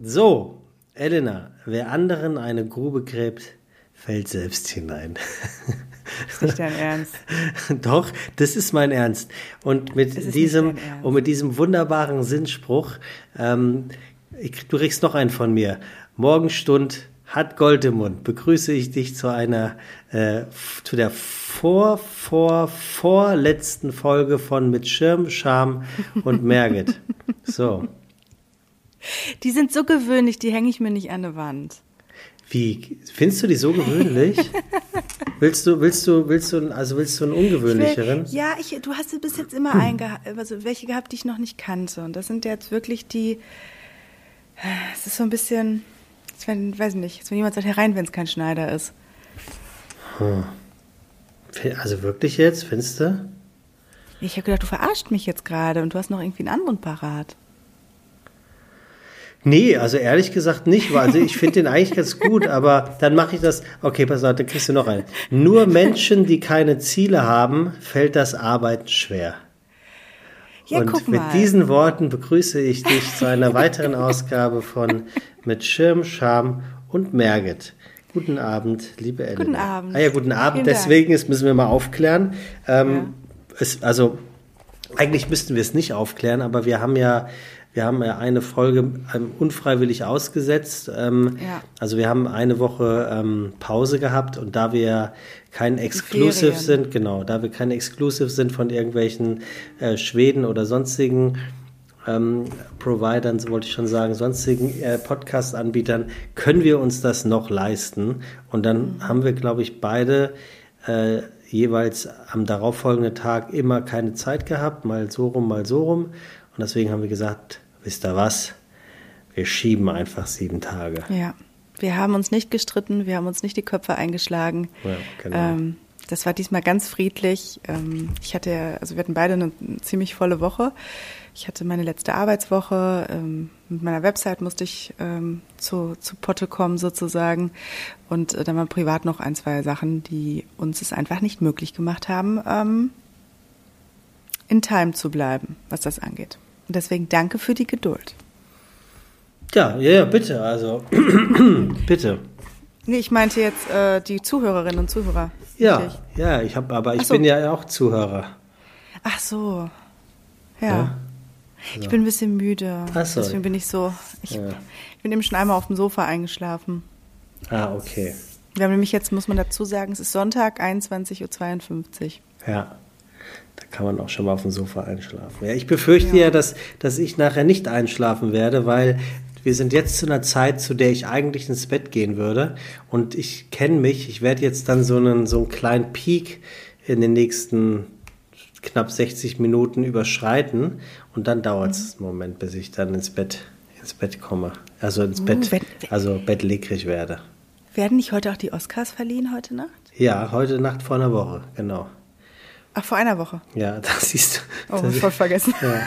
So, Elena, wer anderen eine Grube gräbt, fällt selbst hinein. Das ist nicht dein Ernst. Doch, das ist mein Ernst. Und mit diesem und mit diesem wunderbaren Sinnspruch, ähm, ich, du kriegst noch einen von mir. Morgenstund hat Gold im Mund. Begrüße ich dich zu einer, äh, zu der vor, vor, vorletzten Folge von Mit Schirm, Scham und Merget. So. Die sind so gewöhnlich, die hänge ich mir nicht an die Wand. Wie findest du die so gewöhnlich? willst du, willst du, willst du, also willst du einen ungewöhnlicheren? Ich will, ja, ich, du hast bis jetzt immer einen gehabt, also welche gehabt, die ich noch nicht kannte. Und das sind jetzt wirklich die. Es ist so ein bisschen, wenn, weiß nicht, wenn jemand sagt herein, wenn es kein Schneider ist. Hm. Also wirklich jetzt, findest du? Ich habe gedacht, du verarscht mich jetzt gerade und du hast noch irgendwie einen anderen parat. Nee, also ehrlich gesagt nicht. Also ich finde den eigentlich ganz gut, aber dann mache ich das. Okay, pass auf, dann kriegst du noch einen. Nur Menschen, die keine Ziele haben, fällt das Arbeiten schwer. Ja, und mit diesen Worten begrüße ich dich zu einer weiteren Ausgabe von Mit Schirm, Scham und Merget. Guten Abend, liebe Elena. Guten Abend. Ah ja, guten Abend. Vielen Deswegen ist, müssen wir mal aufklären. Ähm, ja. es, also eigentlich müssten wir es nicht aufklären, aber wir haben ja wir haben ja eine Folge ähm, unfreiwillig ausgesetzt. Ähm, ja. Also wir haben eine Woche ähm, Pause gehabt und da wir kein Exclusive sind, genau, da wir kein Exclusive sind von irgendwelchen äh, Schweden oder sonstigen ähm, Providern, so wollte ich schon sagen, sonstigen äh, Podcast-Anbietern, können wir uns das noch leisten. Und dann mhm. haben wir, glaube ich, beide äh, jeweils am darauffolgenden Tag immer keine Zeit gehabt, mal so rum, mal so rum. Und deswegen haben wir gesagt, wisst ihr was? Wir schieben einfach sieben Tage. Ja, wir haben uns nicht gestritten, wir haben uns nicht die Köpfe eingeschlagen. Ja, genau. Ähm, das war diesmal ganz friedlich. Ähm, ich hatte, also wir hatten beide eine ziemlich volle Woche. Ich hatte meine letzte Arbeitswoche. Ähm, mit meiner Website musste ich ähm, zu, zu Potte kommen sozusagen. Und äh, dann waren privat noch ein, zwei Sachen, die uns es einfach nicht möglich gemacht haben, in Time zu bleiben, was das angeht. Und deswegen danke für die Geduld. Ja, ja, ja bitte, also bitte. Nee, ich meinte jetzt äh, die Zuhörerinnen und Zuhörer. Ja, richtig? ja, ich habe, aber ich so. bin ja auch Zuhörer. Ach so. Ja. ja? Also. Ich bin ein bisschen müde. Ach so. Deswegen bin ich so. Ich, ja. ich bin eben schon einmal auf dem Sofa eingeschlafen. Ah, okay. Wir haben nämlich jetzt, muss man dazu sagen, es ist Sonntag, 21.52 Uhr. Ja. Da kann man auch schon mal auf dem Sofa einschlafen. Ja, ich befürchte ja, ja dass, dass ich nachher nicht einschlafen werde, weil wir sind jetzt zu einer Zeit, zu der ich eigentlich ins Bett gehen würde. Und ich kenne mich, ich werde jetzt dann so einen, so einen kleinen Peak in den nächsten knapp 60 Minuten überschreiten. Und dann dauert es mhm. einen Moment, bis ich dann ins Bett, ins Bett komme. Also ins uh, Bett, wenn, also bettlägerig werde. Werden nicht heute auch die Oscars verliehen heute Nacht? Ja, heute Nacht vor einer Woche, genau. Ach, vor einer Woche. Ja, das siehst du. Oh, voll vergessen. Ja.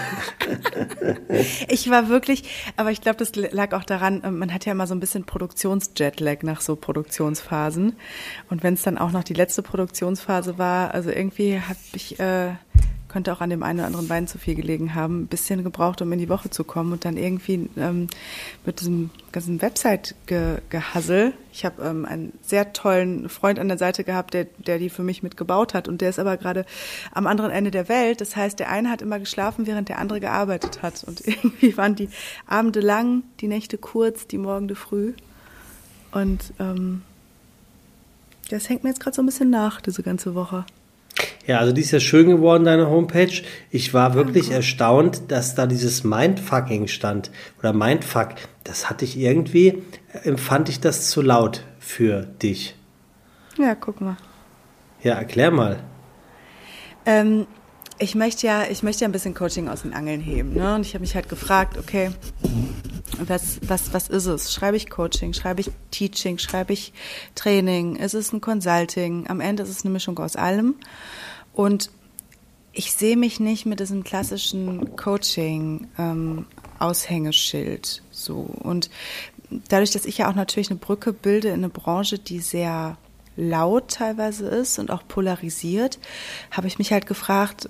ich war wirklich, aber ich glaube, das lag auch daran, äh, man hat ja immer so ein bisschen Produktionsjetlag nach so Produktionsphasen. Und wenn es dann auch noch die letzte Produktionsphase war, also irgendwie habe ich äh, könnte auch an dem einen oder anderen Bein zu viel gelegen haben, ein bisschen gebraucht, um in die Woche zu kommen und dann irgendwie ähm, mit diesem ganzen Website-Gehassel. Ich habe ähm, einen sehr tollen Freund an der Seite gehabt, der, der die für mich mitgebaut hat und der ist aber gerade am anderen Ende der Welt. Das heißt, der eine hat immer geschlafen, während der andere gearbeitet hat und irgendwie waren die Abende lang, die Nächte kurz, die Morgende früh und ähm, das hängt mir jetzt gerade so ein bisschen nach, diese ganze Woche. Ja, also die ist ja schön geworden, deine Homepage. Ich war wirklich okay. erstaunt, dass da dieses Mindfucking stand. Oder Mindfuck. Das hatte ich irgendwie, empfand ich das zu laut für dich. Ja, guck mal. Ja, erklär mal. Ähm, ich möchte ja, ich möchte ja ein bisschen Coaching aus den Angeln heben. Ne? Und ich habe mich halt gefragt, okay, was, was, was ist es? Schreibe ich Coaching? Schreibe ich Teaching? Schreibe ich Training? Ist es ein Consulting? Am Ende ist es eine Mischung aus allem. Und ich sehe mich nicht mit diesem klassischen Coaching-Aushängeschild ähm, so. Und dadurch, dass ich ja auch natürlich eine Brücke bilde in eine Branche, die sehr laut teilweise ist und auch polarisiert, habe ich mich halt gefragt,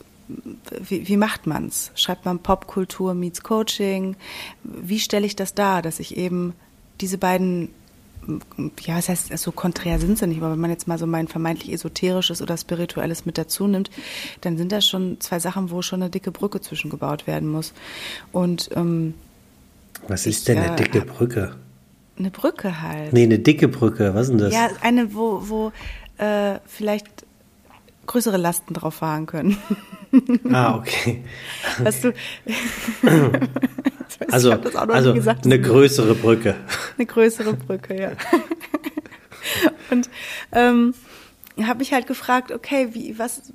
wie, wie macht man's? Schreibt man Popkultur meets Coaching? Wie stelle ich das dar, dass ich eben diese beiden ja, das heißt, so konträr sind sie nicht, aber wenn man jetzt mal so mein vermeintlich esoterisches oder spirituelles mit dazu nimmt, dann sind das schon zwei Sachen, wo schon eine dicke Brücke zwischengebaut werden muss. Und ähm, was ist ich, denn eine dicke Brücke? Eine Brücke halt. Nee, eine dicke Brücke. Was ist denn das? Ja, eine, wo, wo äh, vielleicht größere Lasten drauf fahren können. Ah, okay. Was du. also, also eine größere Brücke. Eine größere Brücke, ja. Und ähm, habe ich halt gefragt, okay, wie, was,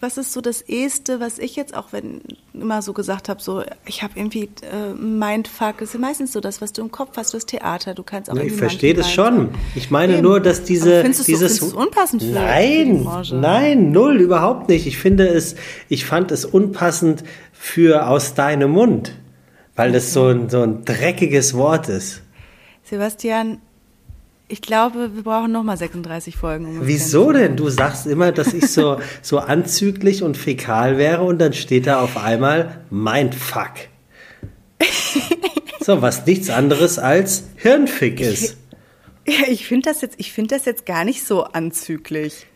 was ist so das Eheste, was ich jetzt auch wenn immer so gesagt habe, so ich habe irgendwie äh, Mindfuck, das ist meistens so das, was du im Kopf hast, das Theater, du kannst auch ja, Ich verstehe das schon. Ich meine Eben. nur, dass diese Aber findest dieses du, unpassend für Nein, nein, null überhaupt nicht. Ich finde es ich fand es unpassend für aus deinem Mund, weil das so ein so ein dreckiges Wort ist. Sebastian, ich glaube, wir brauchen nochmal 36 Folgen. Um Wieso denn? Du sagst immer, dass ich so, so anzüglich und fäkal wäre und dann steht da auf einmal Mindfuck. so, was nichts anderes als Hirnfick ist. Ich, ja, ich finde das, jetzt, find das jetzt gar nicht so anzüglich.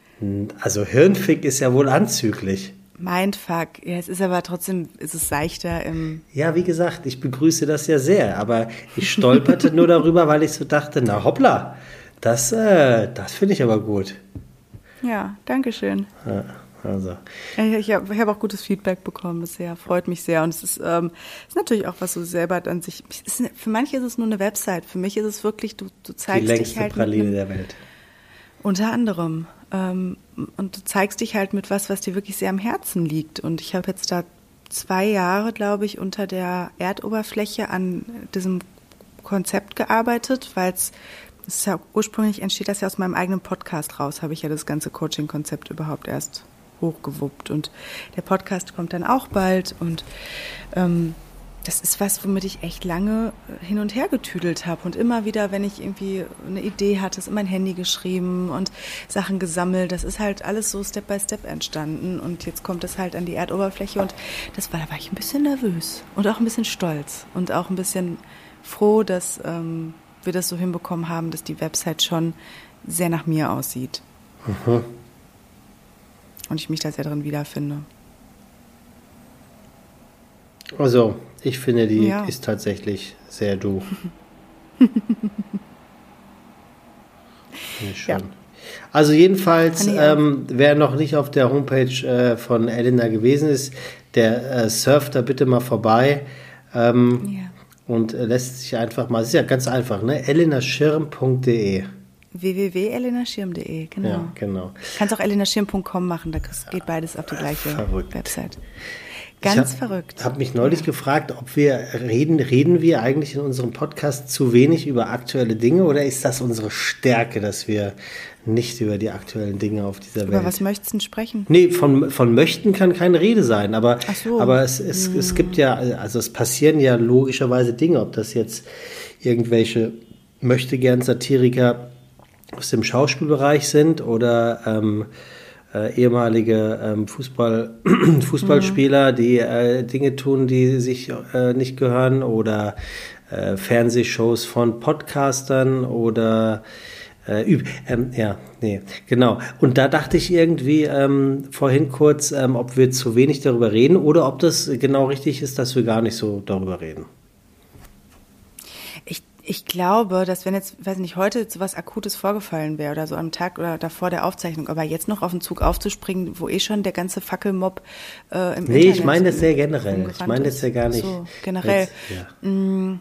Also Hirnfick ist ja wohl anzüglich. Mindfuck. Ja, es ist aber trotzdem, ist es seichter im. Ja, wie gesagt, ich begrüße das ja sehr, aber ich stolperte nur darüber, weil ich so dachte, na hoppla, das, äh, das finde ich aber gut. Ja, danke schön. Ja, also. Ich habe hab auch gutes Feedback bekommen bisher, freut mich sehr. Und es ist, ähm, ist natürlich auch was so selber an sich. Ist, für manche ist es nur eine Website, für mich ist es wirklich, du, du zeigst Die längste dich halt. Praline der Welt. Unter anderem. Ähm, und du zeigst dich halt mit was, was dir wirklich sehr am Herzen liegt. Und ich habe jetzt da zwei Jahre, glaube ich, unter der Erdoberfläche an diesem Konzept gearbeitet, weil es ja ursprünglich entsteht das ja aus meinem eigenen Podcast raus, habe ich ja das ganze Coaching-Konzept überhaupt erst hochgewuppt. Und der Podcast kommt dann auch bald und ähm, das ist was, womit ich echt lange äh, hin und her getüdelt habe. Und immer wieder, wenn ich irgendwie eine Idee hatte, ist in mein Handy geschrieben und Sachen gesammelt. Das ist halt alles so Step by Step entstanden. Und jetzt kommt es halt an die Erdoberfläche. Und das war, da war ich ein bisschen nervös und auch ein bisschen stolz und auch ein bisschen froh, dass ähm, wir das so hinbekommen haben, dass die Website schon sehr nach mir aussieht. Mhm. Und ich mich da sehr drin wiederfinde. Also, ich finde, die ja. ist tatsächlich sehr du. ja. Also jedenfalls, ähm, wer noch nicht auf der Homepage äh, von Elena gewesen ist, der äh, surft da bitte mal vorbei ähm, ja. und äh, lässt sich einfach mal, es ist ja ganz einfach, ne? elenaschirm.de www.elenaschirm.de, genau. Ja, genau. Kannst auch elenaschirm.com machen, da geht beides auf die gleiche Verrückt. Website. Ganz ich hab, verrückt. Ich habe mich neulich gefragt, ob wir reden, reden wir eigentlich in unserem Podcast zu wenig über aktuelle Dinge oder ist das unsere Stärke, dass wir nicht über die aktuellen Dinge auf dieser Welt. Über was möchtest du denn Nee, von, von möchten kann keine Rede sein, aber, so. aber es, es, hm. es gibt ja, also es passieren ja logischerweise Dinge, ob das jetzt irgendwelche möchte gern Satiriker aus dem Schauspielbereich sind oder ähm, äh, ehemalige ähm, Fußball, Fußballspieler, mhm. die äh, Dinge tun, die sich äh, nicht gehören oder äh, Fernsehshows von Podcastern oder äh, ähm, ja, nee, genau. Und da dachte ich irgendwie ähm, vorhin kurz, ähm, ob wir zu wenig darüber reden oder ob das genau richtig ist, dass wir gar nicht so darüber reden ich glaube, dass wenn jetzt, weiß nicht, heute so was Akutes vorgefallen wäre oder so am Tag oder davor der Aufzeichnung, aber jetzt noch auf den Zug aufzuspringen, wo eh schon der ganze Fackelmob äh, im Nee, Internet ich meine das sehr generell. Ich meine das ja gar nicht. So, generell. Jetzt, ja. mm,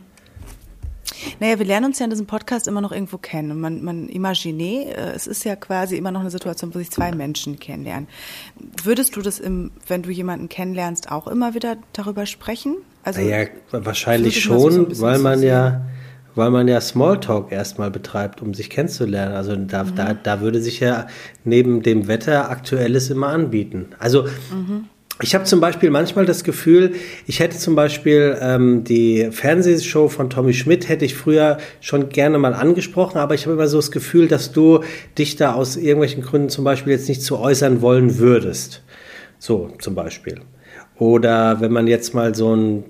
naja, wir lernen uns ja in diesem Podcast immer noch irgendwo kennen. Und man, man imagine, äh, es ist ja quasi immer noch eine Situation, wo sich zwei Menschen kennenlernen. Würdest du das, im, wenn du jemanden kennenlernst, auch immer wieder darüber sprechen? Also, naja, wahrscheinlich schon, so weil man ja weil man ja Smalltalk erstmal betreibt, um sich kennenzulernen. Also da, mhm. da, da würde sich ja neben dem Wetter Aktuelles immer anbieten. Also mhm. Ich habe zum Beispiel manchmal das Gefühl, ich hätte zum Beispiel ähm, die Fernsehshow von Tommy Schmidt hätte ich früher schon gerne mal angesprochen, aber ich habe immer so das Gefühl, dass du dich da aus irgendwelchen Gründen zum Beispiel jetzt nicht zu äußern wollen würdest. So zum Beispiel. Oder wenn man jetzt mal so ein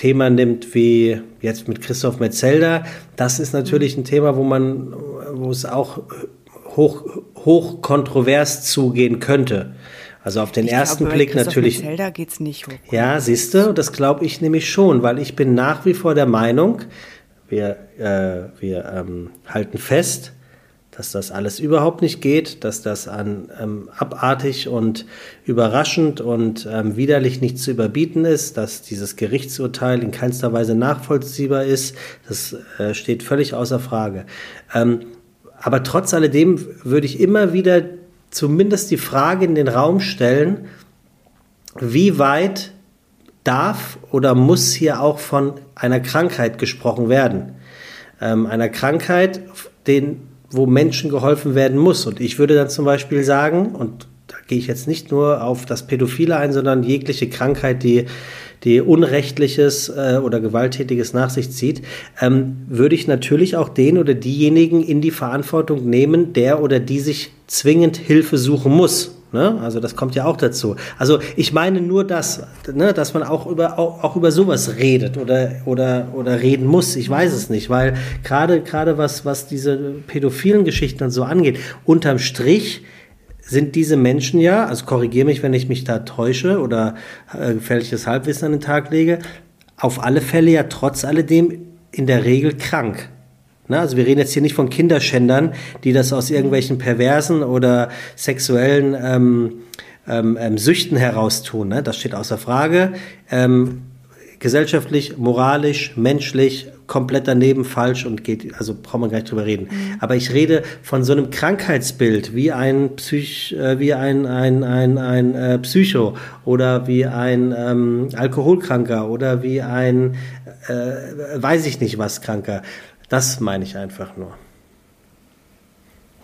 Thema nimmt wie jetzt mit Christoph Metzelder, das ist natürlich ein Thema, wo man, wo es auch hoch, hoch kontrovers zugehen könnte. Also auf den ich ersten glaube, Blick natürlich. Metzelder geht's nicht hoch. Ja, siehst du, das glaube ich nämlich schon, weil ich bin nach wie vor der Meinung, wir, äh, wir ähm, halten fest, dass das alles überhaupt nicht geht, dass das an ähm, abartig und überraschend und ähm, widerlich nicht zu überbieten ist, dass dieses Gerichtsurteil in keinster Weise nachvollziehbar ist, das äh, steht völlig außer Frage. Ähm, aber trotz alledem würde ich immer wieder zumindest die Frage in den Raum stellen, wie weit darf oder muss hier auch von einer Krankheit gesprochen werden? Ähm, einer Krankheit, den wo Menschen geholfen werden muss. Und ich würde dann zum Beispiel sagen, und da gehe ich jetzt nicht nur auf das Pädophile ein, sondern jegliche Krankheit, die die Unrechtliches äh, oder Gewalttätiges nach sich zieht, ähm, würde ich natürlich auch den oder diejenigen in die Verantwortung nehmen, der oder die sich zwingend Hilfe suchen muss. Ne? Also das kommt ja auch dazu. Also ich meine nur das, ne, dass man auch über, auch, auch, über sowas redet oder, oder, oder reden muss. Ich weiß es nicht, weil gerade gerade was, was diese pädophilen Geschichten und so angeht, unterm Strich sind diese Menschen ja, also korrigiere mich, wenn ich mich da täusche oder äh, gefährliches Halbwissen an den Tag lege, auf alle Fälle ja trotz alledem in der Regel krank. Ne? Also wir reden jetzt hier nicht von Kinderschändern, die das aus irgendwelchen perversen oder sexuellen ähm, ähm, ähm, Süchten heraus tun. Ne? Das steht außer Frage. Ähm, gesellschaftlich, moralisch, menschlich komplett daneben falsch und geht, also brauchen wir gar nicht drüber reden. Mhm. Aber ich rede von so einem Krankheitsbild wie ein Psych, äh, wie ein, ein, ein, ein äh, Psycho oder wie ein ähm, Alkoholkranker oder wie ein, äh, weiß ich nicht was Kranker. Das meine ich einfach nur.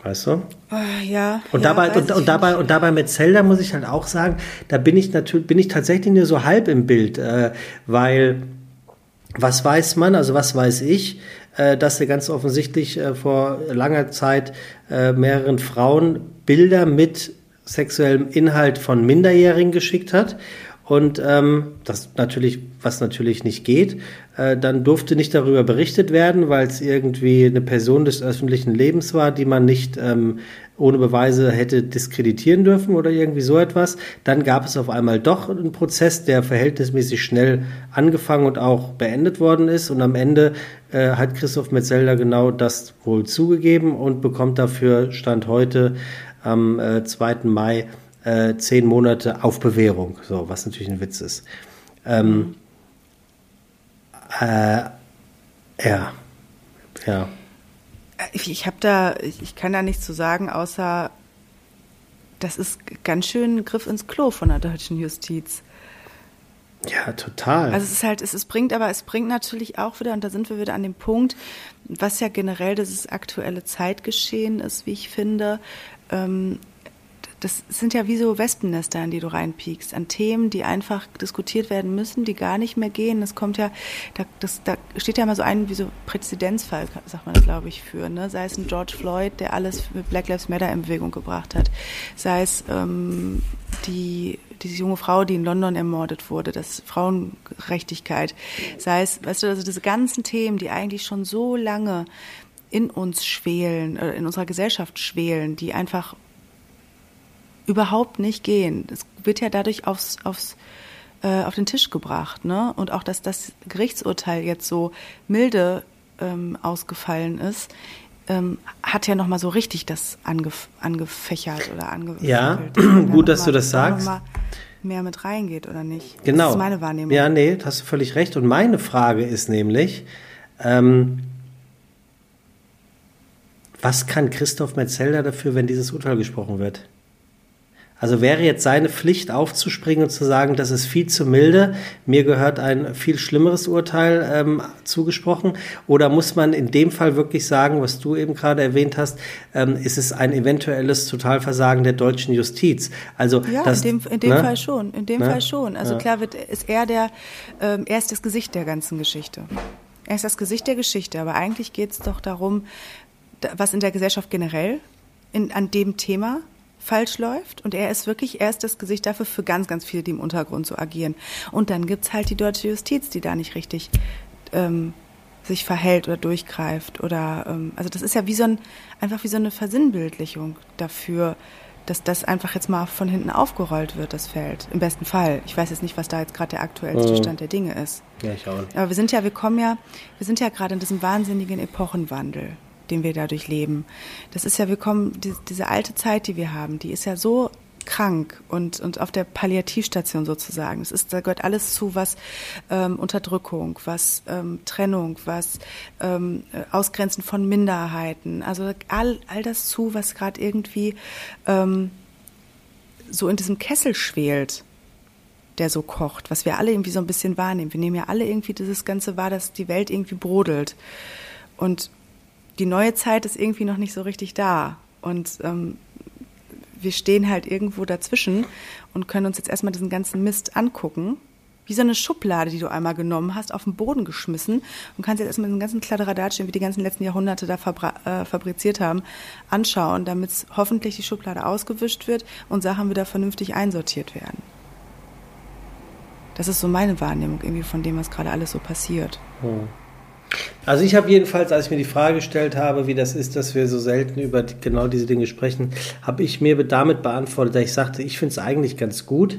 Weißt du? Uh, ja. Und ja, dabei, und, und dabei, und dabei mit Zelda muss ich halt auch sagen, da bin ich natürlich, bin ich tatsächlich nur so halb im Bild, äh, weil was weiß man, also was weiß ich, äh, dass er ganz offensichtlich äh, vor langer Zeit äh, mehreren Frauen Bilder mit sexuellem Inhalt von Minderjährigen geschickt hat und ähm, das natürlich, was natürlich nicht geht, äh, dann durfte nicht darüber berichtet werden, weil es irgendwie eine Person des öffentlichen Lebens war, die man nicht ähm, ohne Beweise hätte diskreditieren dürfen oder irgendwie so etwas. Dann gab es auf einmal doch einen Prozess, der verhältnismäßig schnell angefangen und auch beendet worden ist. Und am Ende äh, hat Christoph Metzelder genau das wohl zugegeben und bekommt dafür Stand heute am äh, 2. Mai äh, zehn Monate auf Bewährung, so, was natürlich ein Witz ist. Ähm, äh, ja, ja. Ich, ich habe da, ich, kann da nichts zu sagen, außer das ist ganz schön ein Griff ins Klo von der deutschen Justiz. Ja, total. Also es ist halt, es, es bringt, aber es bringt natürlich auch wieder, und da sind wir wieder an dem Punkt, was ja generell dieses aktuelle Zeitgeschehen ist, wie ich finde, ähm, das sind ja wie so Wespennester, in die du reinpiekst, an Themen, die einfach diskutiert werden müssen, die gar nicht mehr gehen. Das kommt ja, da, das, da steht ja mal so ein wie so Präzedenzfall, sagt man das, glaube ich, für. Ne? Sei es ein George Floyd, der alles mit Black Lives Matter in Bewegung gebracht hat. Sei es ähm, die diese junge Frau, die in London ermordet wurde, das Frauengerechtigkeit, sei es, weißt du, also diese ganzen Themen, die eigentlich schon so lange in uns schwelen, äh, in unserer Gesellschaft schwelen, die einfach überhaupt nicht gehen. Es wird ja dadurch aufs, aufs, äh, auf den Tisch gebracht. Ne? Und auch, dass das Gerichtsurteil jetzt so milde ähm, ausgefallen ist, ähm, hat ja nochmal so richtig das angef angefächert oder angefächert. Ja, gut, dass mal, du das sagst. mehr mit reingeht oder nicht. Genau. Das ist meine Wahrnehmung. Ja, nee, hast du völlig recht. Und meine Frage ist nämlich, ähm, was kann Christoph Metzelder dafür, wenn dieses Urteil gesprochen wird? Also wäre jetzt seine Pflicht aufzuspringen und zu sagen, das ist viel zu milde, mir gehört ein viel schlimmeres Urteil ähm, zugesprochen? Oder muss man in dem Fall wirklich sagen, was du eben gerade erwähnt hast, ähm, ist es ein eventuelles Totalversagen der deutschen Justiz? Also ja, das, in dem, in dem ne? Fall schon, in dem ne? Fall schon. Also ja. klar wird, ist er der, ähm, er ist das Gesicht der ganzen Geschichte. Er ist das Gesicht der Geschichte, aber eigentlich geht es doch darum, was in der Gesellschaft generell in, an dem Thema falsch läuft. Und er ist wirklich, er ist das Gesicht dafür für ganz, ganz viele, die im Untergrund so agieren. Und dann gibt's halt die deutsche Justiz, die da nicht richtig ähm, sich verhält oder durchgreift. Oder ähm, also das ist ja wie so ein, einfach wie so eine Versinnbildlichung dafür, dass das einfach jetzt mal von hinten aufgerollt wird, das Feld. Im besten Fall. Ich weiß jetzt nicht, was da jetzt gerade der aktuellste mhm. Stand der Dinge ist. Ja, ich auch. Aber wir sind ja, wir kommen ja, wir sind ja gerade in diesem wahnsinnigen Epochenwandel, den wir dadurch leben. Das ist ja, wir kommen, die, diese alte Zeit, die wir haben, die ist ja so krank und, und auf der Palliativstation sozusagen. Es ist, da gehört alles zu, was ähm, Unterdrückung, was ähm, Trennung, was ähm, Ausgrenzen von Minderheiten, also all, all das zu, was gerade irgendwie ähm, so in diesem Kessel schwelt der so kocht, was wir alle irgendwie so ein bisschen wahrnehmen. Wir nehmen ja alle irgendwie dieses Ganze wahr, dass die Welt irgendwie brodelt. Und die neue Zeit ist irgendwie noch nicht so richtig da. Und ähm, wir stehen halt irgendwo dazwischen und können uns jetzt erstmal diesen ganzen Mist angucken. Wie so eine Schublade, die du einmal genommen hast, auf den Boden geschmissen und kannst jetzt erstmal den ganzen Kladderadatsch, den wir die ganzen letzten Jahrhunderte da äh, fabriziert haben, anschauen, damit hoffentlich die Schublade ausgewischt wird und Sachen wieder vernünftig einsortiert werden. Das ist so meine Wahrnehmung irgendwie von dem, was gerade alles so passiert. Hm. Also ich habe jedenfalls, als ich mir die Frage gestellt habe, wie das ist, dass wir so selten über genau diese Dinge sprechen, habe ich mir damit beantwortet, dass ich sagte, ich finde es eigentlich ganz gut,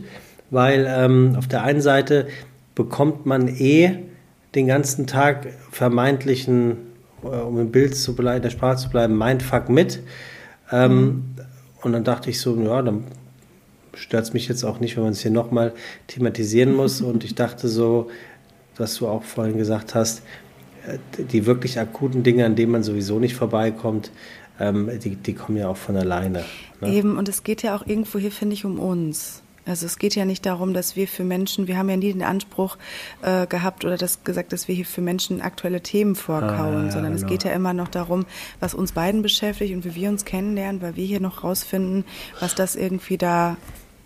weil ähm, auf der einen Seite bekommt man eh den ganzen Tag vermeintlichen, äh, um im Bild zu bleiben, der Sprache zu bleiben, Mindfuck mit. Ähm, mhm. Und dann dachte ich so, ja, dann stört es mich jetzt auch nicht, wenn man es hier nochmal thematisieren muss. Und ich dachte so, was du auch vorhin gesagt hast, die wirklich akuten Dinge, an denen man sowieso nicht vorbeikommt, ähm, die, die kommen ja auch von alleine. Ne? Eben, und es geht ja auch irgendwo hier, finde ich, um uns. Also es geht ja nicht darum, dass wir für Menschen, wir haben ja nie den Anspruch äh, gehabt oder das gesagt, dass wir hier für Menschen aktuelle Themen vorkauen, ah, ja, sondern genau. es geht ja immer noch darum, was uns beiden beschäftigt und wie wir uns kennenlernen, weil wir hier noch rausfinden, was das irgendwie da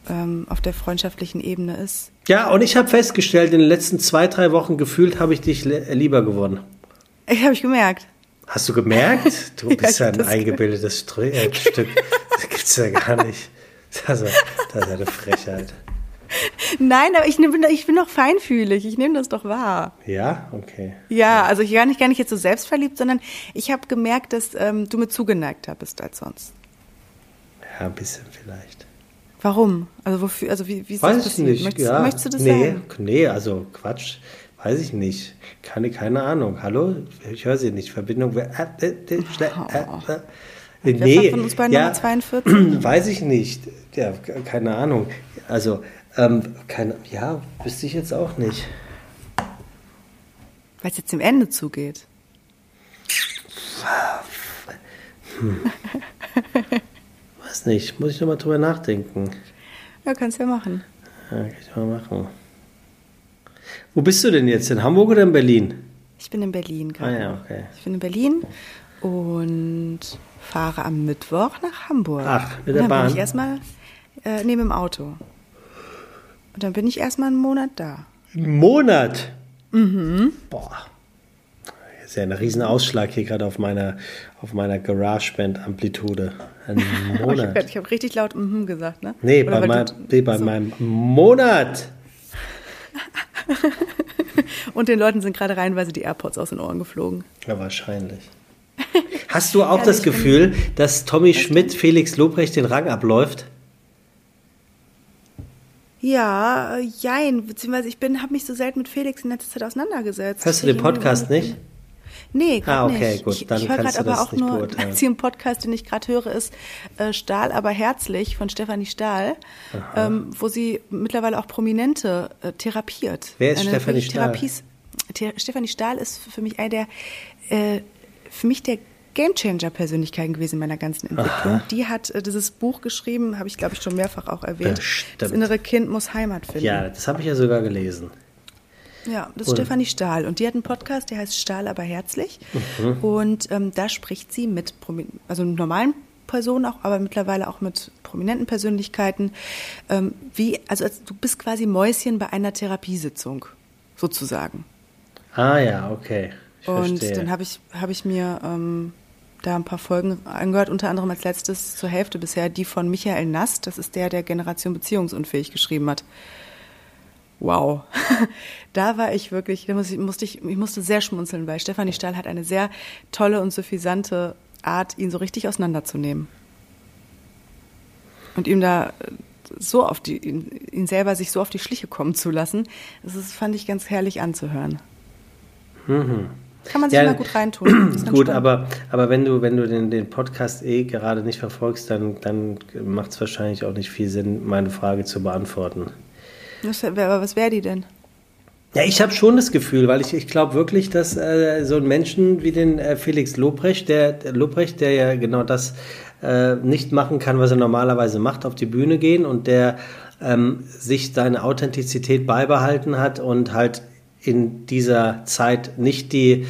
ähm, auf der freundschaftlichen Ebene ist. Ja, und ich habe festgestellt, in den letzten zwei, drei Wochen gefühlt habe ich dich lieber gewonnen. Ich habe ich gemerkt. Hast du gemerkt? Du bist ja, ein eingebildetes äh, Stück. Das gibt's ja gar nicht. Das ist eine Frechheit. Nein, aber ich, nehm, ich bin doch feinfühlig. Ich nehme das doch wahr. Ja, okay. Ja, also ich gar nicht, gar nicht jetzt so selbstverliebt, sondern ich habe gemerkt, dass ähm, du mir zugeneigt bist als sonst. Ja, ein bisschen vielleicht. Warum? Also wofür? Also wie, wie Weiß? Ich nicht. Möchtest, ja. möchtest du das nee, sagen? Nee, also Quatsch. Weiß ich nicht. Keine, keine Ahnung. Hallo? Ich höre sie nicht. Verbindung. Äh, äh, äh, oh. äh, nee, von uns beiden ja, 42? Weiß ich nicht. Ja, keine Ahnung. Also, ähm, keine, ja, wüsste ich jetzt auch nicht. Weil es jetzt dem Ende zugeht. Hm. Weiß nicht, muss ich nochmal drüber nachdenken. Ja, kannst du ja machen. Ja, kann ich mal machen. Wo bist du denn jetzt? In Hamburg oder in Berlin? Ich bin in Berlin gerade. Ah ja, okay. Ich bin in Berlin und fahre am Mittwoch nach Hamburg. Ach, mit der und dann Bahn? Bin ich erstmal äh, neben dem Auto. Und dann bin ich erstmal einen Monat da. Einen Monat? Mhm. Boah. Das ist ja ein Riesenausschlag hier gerade auf meiner, auf meiner GarageBand-Amplitude. Einen Monat. ich habe richtig laut mhm gesagt, ne? Nee, Oder bei, mein, nee, bei so. meinem Monat. Und den Leuten sind gerade reihenweise die AirPods aus den Ohren geflogen. Ja, wahrscheinlich. Hast du auch ja, das Gefühl, dass Tommy Schmidt Felix Lobrecht den Rang abläuft? Ja, jein, beziehungsweise ich bin, habe mich so selten mit Felix in letzter Zeit auseinandergesetzt. Hörst du den Podcast nicht? Nee, ah, okay, nicht. gut, dann ich, ich du das aber auch nur. Der einzige Podcast, den ich gerade höre, ist äh, Stahl, aber herzlich von Stefanie Stahl, ähm, wo sie mittlerweile auch Prominente äh, therapiert. Wer ist Eine Stefanie Stahl? Thera Stefanie Stahl ist für mich einer der, äh, für mich der Gamechanger-Persönlichkeiten gewesen in meiner ganzen Entwicklung. Aha. Die hat äh, dieses Buch geschrieben, habe ich glaube ich schon mehrfach auch erwähnt. Das, das innere Kind muss Heimat finden. Ja, das habe ich ja sogar gelesen. Ja, das ist Stefanie Stahl. Und die hat einen Podcast, der heißt Stahl, aber herzlich. Mhm. Und ähm, da spricht sie mit, also normalen Personen auch, aber mittlerweile auch mit prominenten Persönlichkeiten. Ähm, wie, also als, du bist quasi Mäuschen bei einer Therapiesitzung, sozusagen. Ah ja, okay. Ich und verstehe. dann habe ich, hab ich mir ähm, da ein paar Folgen angehört, unter anderem als letztes zur Hälfte bisher die von Michael Nast. Das ist der, der Generation Beziehungsunfähig geschrieben hat. Wow. da war ich wirklich, da musste ich, ich musste sehr schmunzeln, weil Stefanie Stahl hat eine sehr tolle und suffisante Art, ihn so richtig auseinanderzunehmen. Und ihm da so auf die, ihn selber sich so auf die Schliche kommen zu lassen, das ist, fand ich ganz herrlich anzuhören. Mhm. Kann man sich ja, mal gut reintun. Gut, aber, aber wenn du, wenn du den, den Podcast eh gerade nicht verfolgst, dann, dann macht es wahrscheinlich auch nicht viel Sinn, meine Frage zu beantworten. Was, was wäre die denn? Ja, ich habe schon das Gefühl, weil ich, ich glaube wirklich, dass äh, so ein Menschen wie den äh, Felix Lobrecht, der, der Lobrecht, der ja genau das äh, nicht machen kann, was er normalerweise macht, auf die Bühne gehen und der ähm, sich seine Authentizität beibehalten hat und halt in dieser Zeit nicht die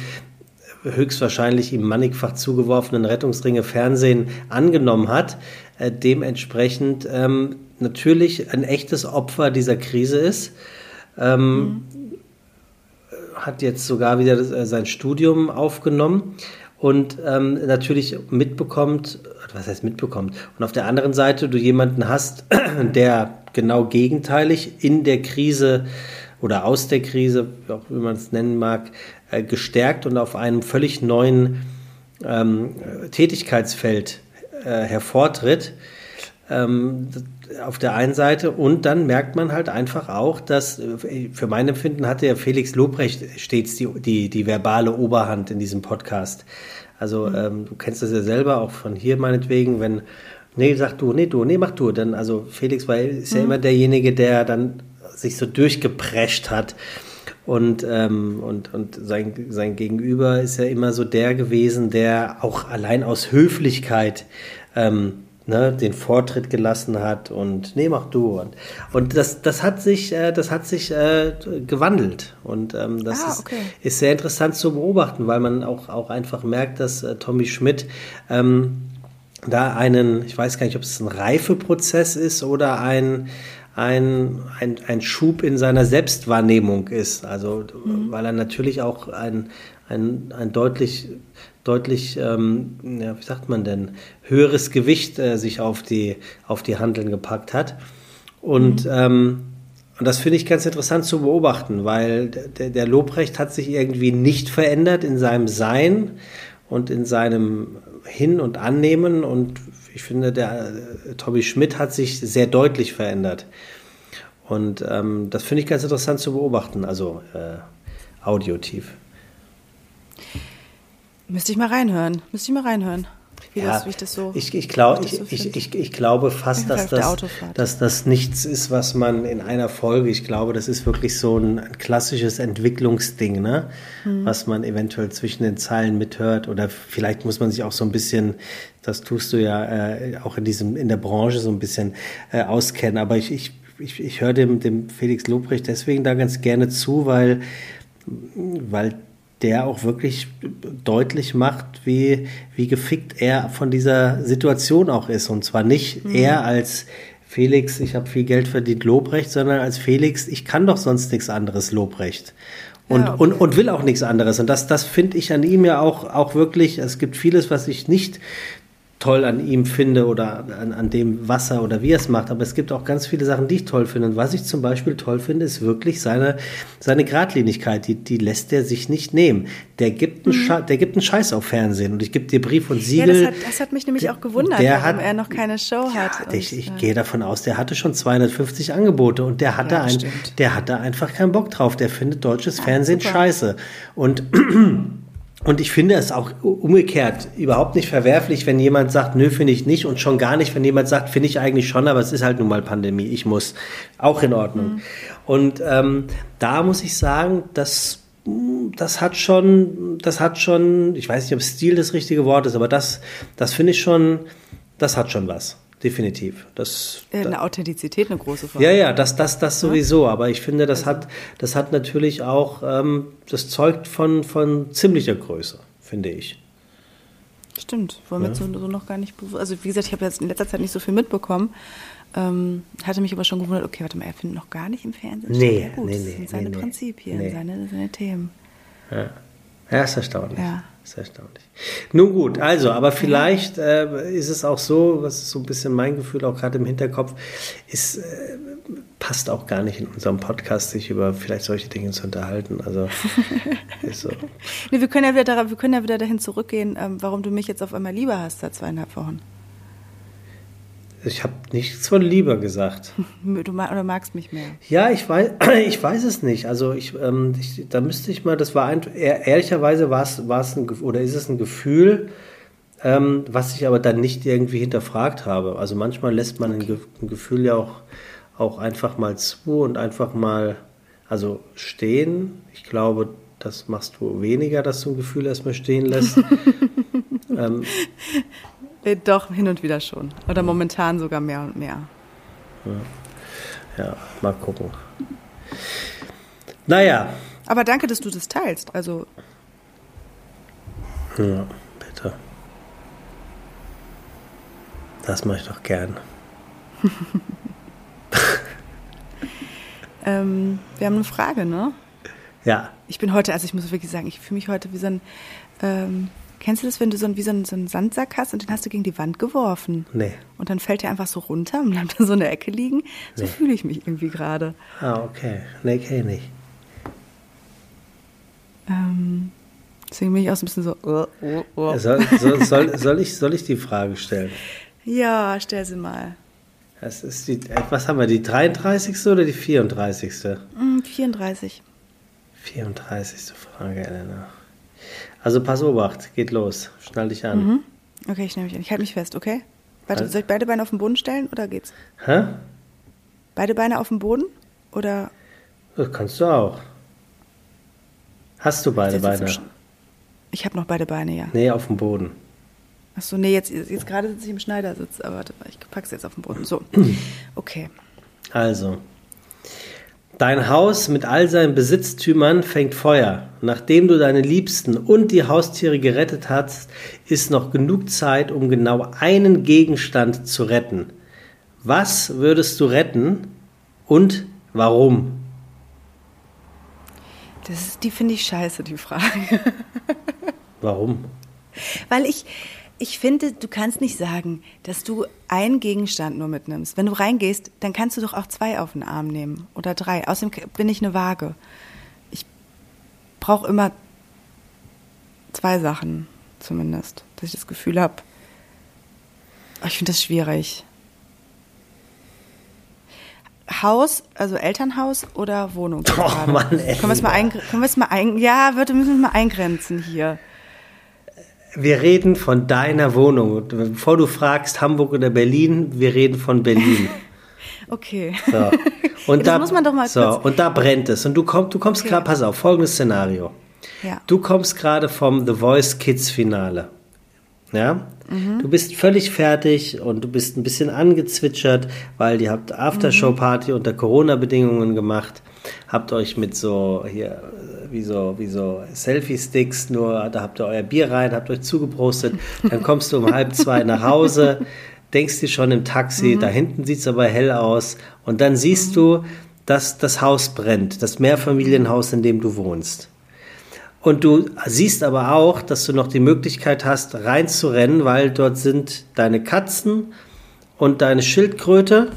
höchstwahrscheinlich ihm mannigfach zugeworfenen Rettungsringe Fernsehen angenommen hat, äh, dementsprechend ähm, natürlich ein echtes Opfer dieser Krise ist. Ähm, mhm. Hat jetzt sogar wieder äh, sein Studium aufgenommen und ähm, natürlich mitbekommt, was heißt mitbekommt, und auf der anderen Seite du jemanden hast, der genau gegenteilig in der Krise oder aus der Krise, wie man es nennen mag, äh, gestärkt und auf einem völlig neuen ähm, Tätigkeitsfeld äh, hervortritt. Ähm, auf der einen Seite und dann merkt man halt einfach auch, dass äh, für mein Empfinden hatte ja Felix Lobrecht stets die, die, die verbale Oberhand in diesem Podcast. Also mhm. ähm, du kennst das ja selber auch von hier meinetwegen, wenn nee, sag du, nee, du, nee, mach du, dann also Felix war ist ja mhm. immer derjenige, der dann sich so durchgeprescht hat. Und, ähm, und, und sein, sein Gegenüber ist ja immer so der gewesen, der auch allein aus Höflichkeit ähm, ne, den Vortritt gelassen hat und nee, mach du. Und, und das, das hat sich, äh, das hat sich äh, gewandelt. Und ähm, das ah, okay. ist, ist sehr interessant zu beobachten, weil man auch, auch einfach merkt, dass äh, Tommy Schmidt ähm, da einen, ich weiß gar nicht, ob es ein Reifeprozess ist oder ein, ein, ein, ein Schub in seiner Selbstwahrnehmung ist. Also, mhm. weil er natürlich auch ein, ein, ein deutlich, deutlich, ähm, ja, wie sagt man denn, höheres Gewicht äh, sich auf die, auf die Handeln gepackt hat. Und, mhm. ähm, und das finde ich ganz interessant zu beobachten, weil der, der Lobrecht hat sich irgendwie nicht verändert in seinem Sein und in seinem Hin- und Annehmen und ich finde, der äh, Tobi Schmidt hat sich sehr deutlich verändert. Und ähm, das finde ich ganz interessant zu beobachten, also äh, audiotief. Müsste ich mal reinhören. Müsste ich mal reinhören. Wie, ja, das, wie ich das so. Ich, ich, glaub, ich, so ich, ich, ich, glaube fast, dass das, dass das nichts ist, was man in einer Folge, ich glaube, das ist wirklich so ein, ein klassisches Entwicklungsding, ne? Hm. was man eventuell zwischen den Zeilen mithört. Oder vielleicht muss man sich auch so ein bisschen, das tust du ja äh, auch in diesem, in der Branche so ein bisschen äh, auskennen. Aber ich, ich, ich, ich höre dem, dem Felix Lobrecht deswegen da ganz gerne zu, weil, weil der auch wirklich deutlich macht, wie, wie gefickt er von dieser Situation auch ist. Und zwar nicht mhm. er als Felix, ich habe viel Geld verdient, Lobrecht, sondern als Felix, ich kann doch sonst nichts anderes, Lobrecht. Und, ja, okay. und, und will auch nichts anderes. Und das, das finde ich an ihm ja auch, auch wirklich, es gibt vieles, was ich nicht toll an ihm finde oder an, an dem Wasser oder wie er es macht. Aber es gibt auch ganz viele Sachen, die ich toll finde. Und was ich zum Beispiel toll finde, ist wirklich seine, seine Gradlinigkeit. Die, die lässt er sich nicht nehmen. Der gibt, einen mhm. der gibt einen Scheiß auf Fernsehen. Und ich gebe dir Brief und Siegel. Ja, das hat, das hat mich nämlich auch gewundert, der warum hat, er noch keine Show ja, hat. Ich, ich gehe davon aus, der hatte schon 250 Angebote und der hatte, ja, ein, der hatte einfach keinen Bock drauf. Der findet deutsches ja, Fernsehen super. scheiße. Und Und ich finde es auch umgekehrt überhaupt nicht verwerflich, wenn jemand sagt, nö, finde ich nicht. Und schon gar nicht, wenn jemand sagt, finde ich eigentlich schon, aber es ist halt nun mal Pandemie, ich muss. Auch in Ordnung. Mhm. Und ähm, da muss ich sagen, dass das hat schon, das hat schon, ich weiß nicht, ob Stil das richtige Wort ist, aber das, das finde ich schon, das hat schon was definitiv. Das, eine Authentizität, eine große Frage. Ja, ja, das, das, das sowieso. Aber ich finde, das also. hat, das hat natürlich auch, ähm, das zeugt von, von ziemlicher Größe, finde ich. Stimmt, womit ja. so, so noch gar nicht Also wie gesagt, ich habe jetzt in letzter Zeit nicht so viel mitbekommen. Ähm, hatte mich aber schon gewundert, okay, warte mal, er findet noch gar nicht im Fernsehen. Nee, ja, gut, nee, nee, das sind seine nee, Prinzipien, nee. Seine, seine Themen. Ja. ja, ist erstaunlich. Ja. Ist erstaunlich. Nun gut, also, aber vielleicht äh, ist es auch so, was ist so ein bisschen mein Gefühl auch gerade im Hinterkopf, ist, äh, passt auch gar nicht in unserem Podcast, sich über vielleicht solche Dinge zu unterhalten. Also ist so. nee, wir können ja wieder, wir können ja wieder dahin zurückgehen, ähm, warum du mich jetzt auf einmal lieber hast seit zweieinhalb Wochen. Ich habe nichts von lieber gesagt. Du ma oder magst mich mehr? Ja, ich weiß, ich weiß es nicht. Also ich, ähm, ich da müsste ich mal, das war ein, ehrlicherweise war es, war es ein, oder ist es ein Gefühl, ähm, was ich aber dann nicht irgendwie hinterfragt habe. Also manchmal lässt man ein, ein Gefühl ja auch, auch einfach mal zu und einfach mal, also stehen. Ich glaube, das machst du weniger, dass du ein Gefühl erstmal stehen lässt. ähm, doch, hin und wieder schon. Oder momentan sogar mehr und mehr. Ja, ja mal gucken. Naja. Aber danke, dass du das teilst. Also. Ja, bitte. Das mache ich doch gern. ähm, wir haben eine Frage, ne? Ja. Ich bin heute, also ich muss wirklich sagen, ich fühle mich heute wie so ein ähm, Kennst du das, wenn du so, ein, wie so einen, so einen Sandsack hast und den hast du gegen die Wand geworfen? Nee. Und dann fällt der einfach so runter und bleibt da so in der Ecke liegen? So nee. fühle ich mich irgendwie gerade. Ah, okay. Nee, kenne ich. Ähm, deswegen bin ich auch so ein bisschen so. Oh, oh, oh. Soll, soll, soll, soll, ich, soll ich die Frage stellen? Ja, stell sie mal. Das ist die, was haben wir, die 33. oder die 34.? 34. 34. Frage, Elena. Also pass Obacht, geht los. Schnall dich an. Mhm. Okay, ich nehme mich an. Ich halte mich fest, okay? Warte, also, soll ich beide Beine auf den Boden stellen oder geht's? Hä? Beide Beine auf den Boden oder? Das kannst du auch. Hast du beide Beine? Ich habe noch beide Beine, ja. Nee, auf dem Boden. Achso, nee, jetzt, jetzt gerade sitze ich im Schneidersitz. Aber warte, ich pack's jetzt auf den Boden. So, okay. Also, Dein Haus mit all seinen Besitztümern fängt Feuer. Nachdem du deine Liebsten und die Haustiere gerettet hast, ist noch genug Zeit, um genau einen Gegenstand zu retten. Was würdest du retten und warum? Das ist, die finde ich scheiße, die Frage. warum? Weil ich, ich finde, du kannst nicht sagen, dass du einen Gegenstand nur mitnimmst. Wenn du reingehst, dann kannst du doch auch zwei auf den Arm nehmen oder drei. Außerdem bin ich eine Waage. Ich brauche immer zwei Sachen zumindest, dass ich das Gefühl habe. Oh, ich finde das schwierig. Haus, also Elternhaus oder Wohnung? Oh Mann, ey. Können wir es mal, ein, können wir es mal ein, ja, wir müssen wir mal eingrenzen hier. Wir reden von deiner Wohnung. Bevor du fragst Hamburg oder Berlin, wir reden von Berlin. Okay. So. Und da, muss man doch mal so, und da brennt es. Und du, komm, du kommst okay. gerade, pass auf, folgendes Szenario. Ja. Du kommst gerade vom The Voice Kids Finale. Ja? Mhm. Du bist völlig fertig und du bist ein bisschen angezwitschert, weil ihr habt Aftershow-Party mhm. unter Corona-Bedingungen gemacht. Habt euch mit so hier wie so, wie so Selfie-Sticks, nur da habt ihr euer Bier rein, habt euch zugeprostet, dann kommst du um halb zwei nach Hause, denkst dir schon im Taxi, mhm. da hinten sieht es aber hell aus und dann siehst mhm. du, dass das Haus brennt, das Mehrfamilienhaus, in dem du wohnst. Und du siehst aber auch, dass du noch die Möglichkeit hast, reinzurennen, weil dort sind deine Katzen und deine Schildkröte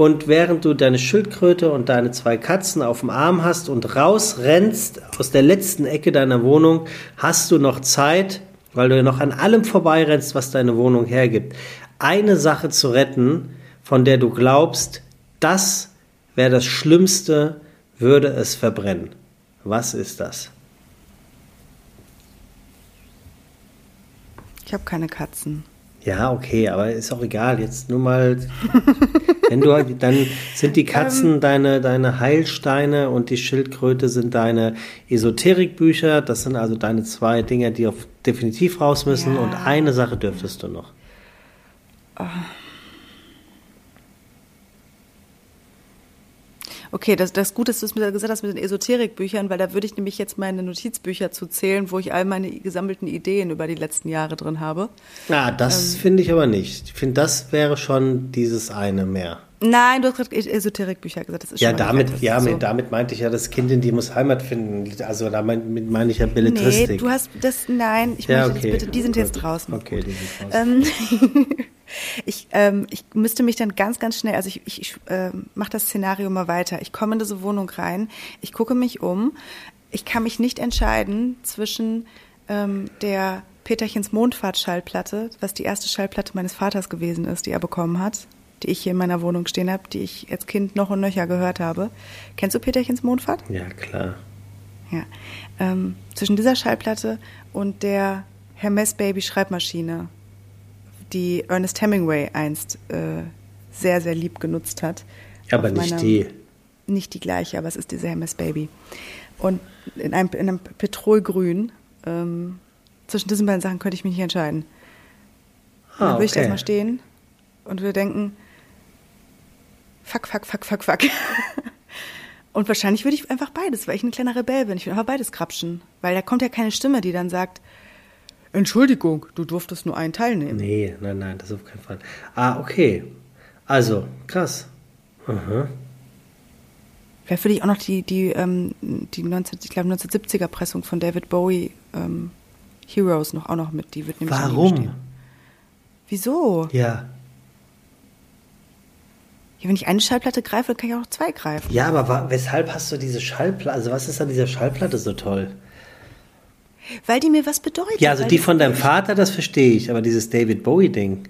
und während du deine Schildkröte und deine zwei Katzen auf dem Arm hast und rausrennst aus der letzten Ecke deiner Wohnung, hast du noch Zeit, weil du ja noch an allem vorbeirennst, was deine Wohnung hergibt, eine Sache zu retten, von der du glaubst, das wäre das Schlimmste, würde es verbrennen. Was ist das? Ich habe keine Katzen. Ja, okay, aber ist auch egal. Jetzt nur mal, wenn du, dann sind die Katzen ähm, deine, deine Heilsteine und die Schildkröte sind deine Esoterikbücher. Das sind also deine zwei Dinge, die auf definitiv raus müssen. Ja. Und eine Sache dürftest du noch. Oh. Okay, das, das Gute ist, dass du mir gesagt hast mit den Esoterikbüchern, weil da würde ich nämlich jetzt meine Notizbücher zu zählen, wo ich all meine gesammelten Ideen über die letzten Jahre drin habe. Ah, das ähm, finde ich aber nicht. Ich finde, das wäre schon dieses eine mehr. Nein, du hast gerade Esoterikbücher gesagt. Das ist ja, damit, ja, so. damit meinte ich ja das Kind in die muss Heimat finden. Also damit meine ich ja Belletristik. Nee, du hast das, nein, ich ja, möchte okay. das bitte, die sind Gut. jetzt draußen. Okay, die sind draußen. Ähm, ich, ähm, ich müsste mich dann ganz, ganz schnell, also ich, ich, ich äh, mache das Szenario mal weiter. Ich komme in diese Wohnung rein, ich gucke mich um, ich kann mich nicht entscheiden zwischen ähm, der Peterchens Mondfahrt-Schallplatte, was die erste Schallplatte meines Vaters gewesen ist, die er bekommen hat die ich hier in meiner Wohnung stehen habe, die ich als Kind noch und nöcher gehört habe. Kennst du Peterchens Mondfahrt? Ja, klar. Ja. Ähm, zwischen dieser Schallplatte und der Hermes Baby Schreibmaschine, die Ernest Hemingway einst äh, sehr, sehr lieb genutzt hat. Aber nicht meiner, die. Nicht die gleiche, aber es ist diese Hermes Baby. Und in einem, in einem Petrolgrün, ähm, zwischen diesen beiden Sachen könnte ich mich nicht entscheiden. Ah, dann würde okay. ich erstmal stehen und wir denken, fuck, fuck, fuck, fuck, fuck. Und wahrscheinlich würde ich einfach beides, weil ich ein kleiner Rebell bin. Ich würde einfach beides krapschen. Weil da kommt ja keine Stimme, die dann sagt, Entschuldigung, du durftest nur einen teilnehmen. Nee, nein, nein, das auf keinen Fall. Ah, okay. Also, krass. Aha. Vielleicht würde ich auch noch die, die, ähm, die 19, ich glaube 1970er Pressung von David Bowie ähm, Heroes noch auch noch mit. Die wird nämlich Warum? Wieso? Ja. Ja, wenn ich eine Schallplatte greife, kann ich auch noch zwei greifen. Ja, aber weshalb hast du diese Schallplatte? Also was ist an dieser Schallplatte so toll? Weil die mir was bedeutet. Ja, also die von deinem Vater, das verstehe ich, aber dieses David Bowie-Ding.